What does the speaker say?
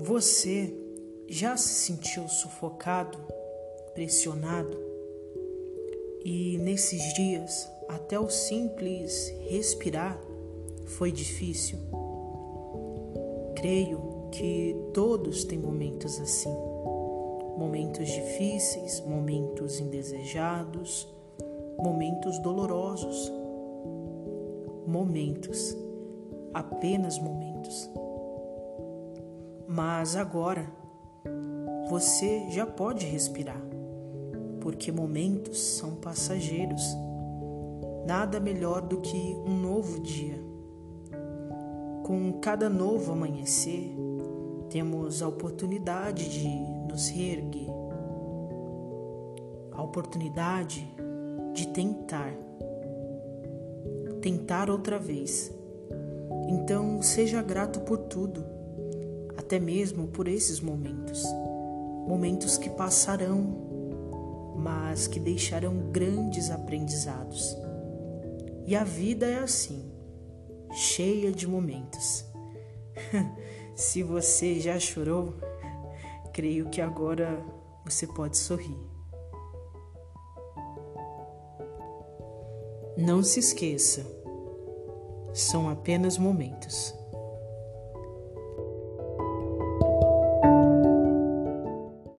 Você já se sentiu sufocado, pressionado? E nesses dias, até o simples respirar foi difícil? Creio que todos têm momentos assim. Momentos difíceis, momentos indesejados, momentos dolorosos. Momentos, apenas momentos. Mas agora você já pode respirar, porque momentos são passageiros. Nada melhor do que um novo dia. Com cada novo amanhecer, temos a oportunidade de nos reerguer, a oportunidade de tentar, tentar outra vez. Então, seja grato por tudo até mesmo por esses momentos. Momentos que passarão, mas que deixarão grandes aprendizados. E a vida é assim, cheia de momentos. Se você já chorou, creio que agora você pode sorrir. Não se esqueça, são apenas momentos.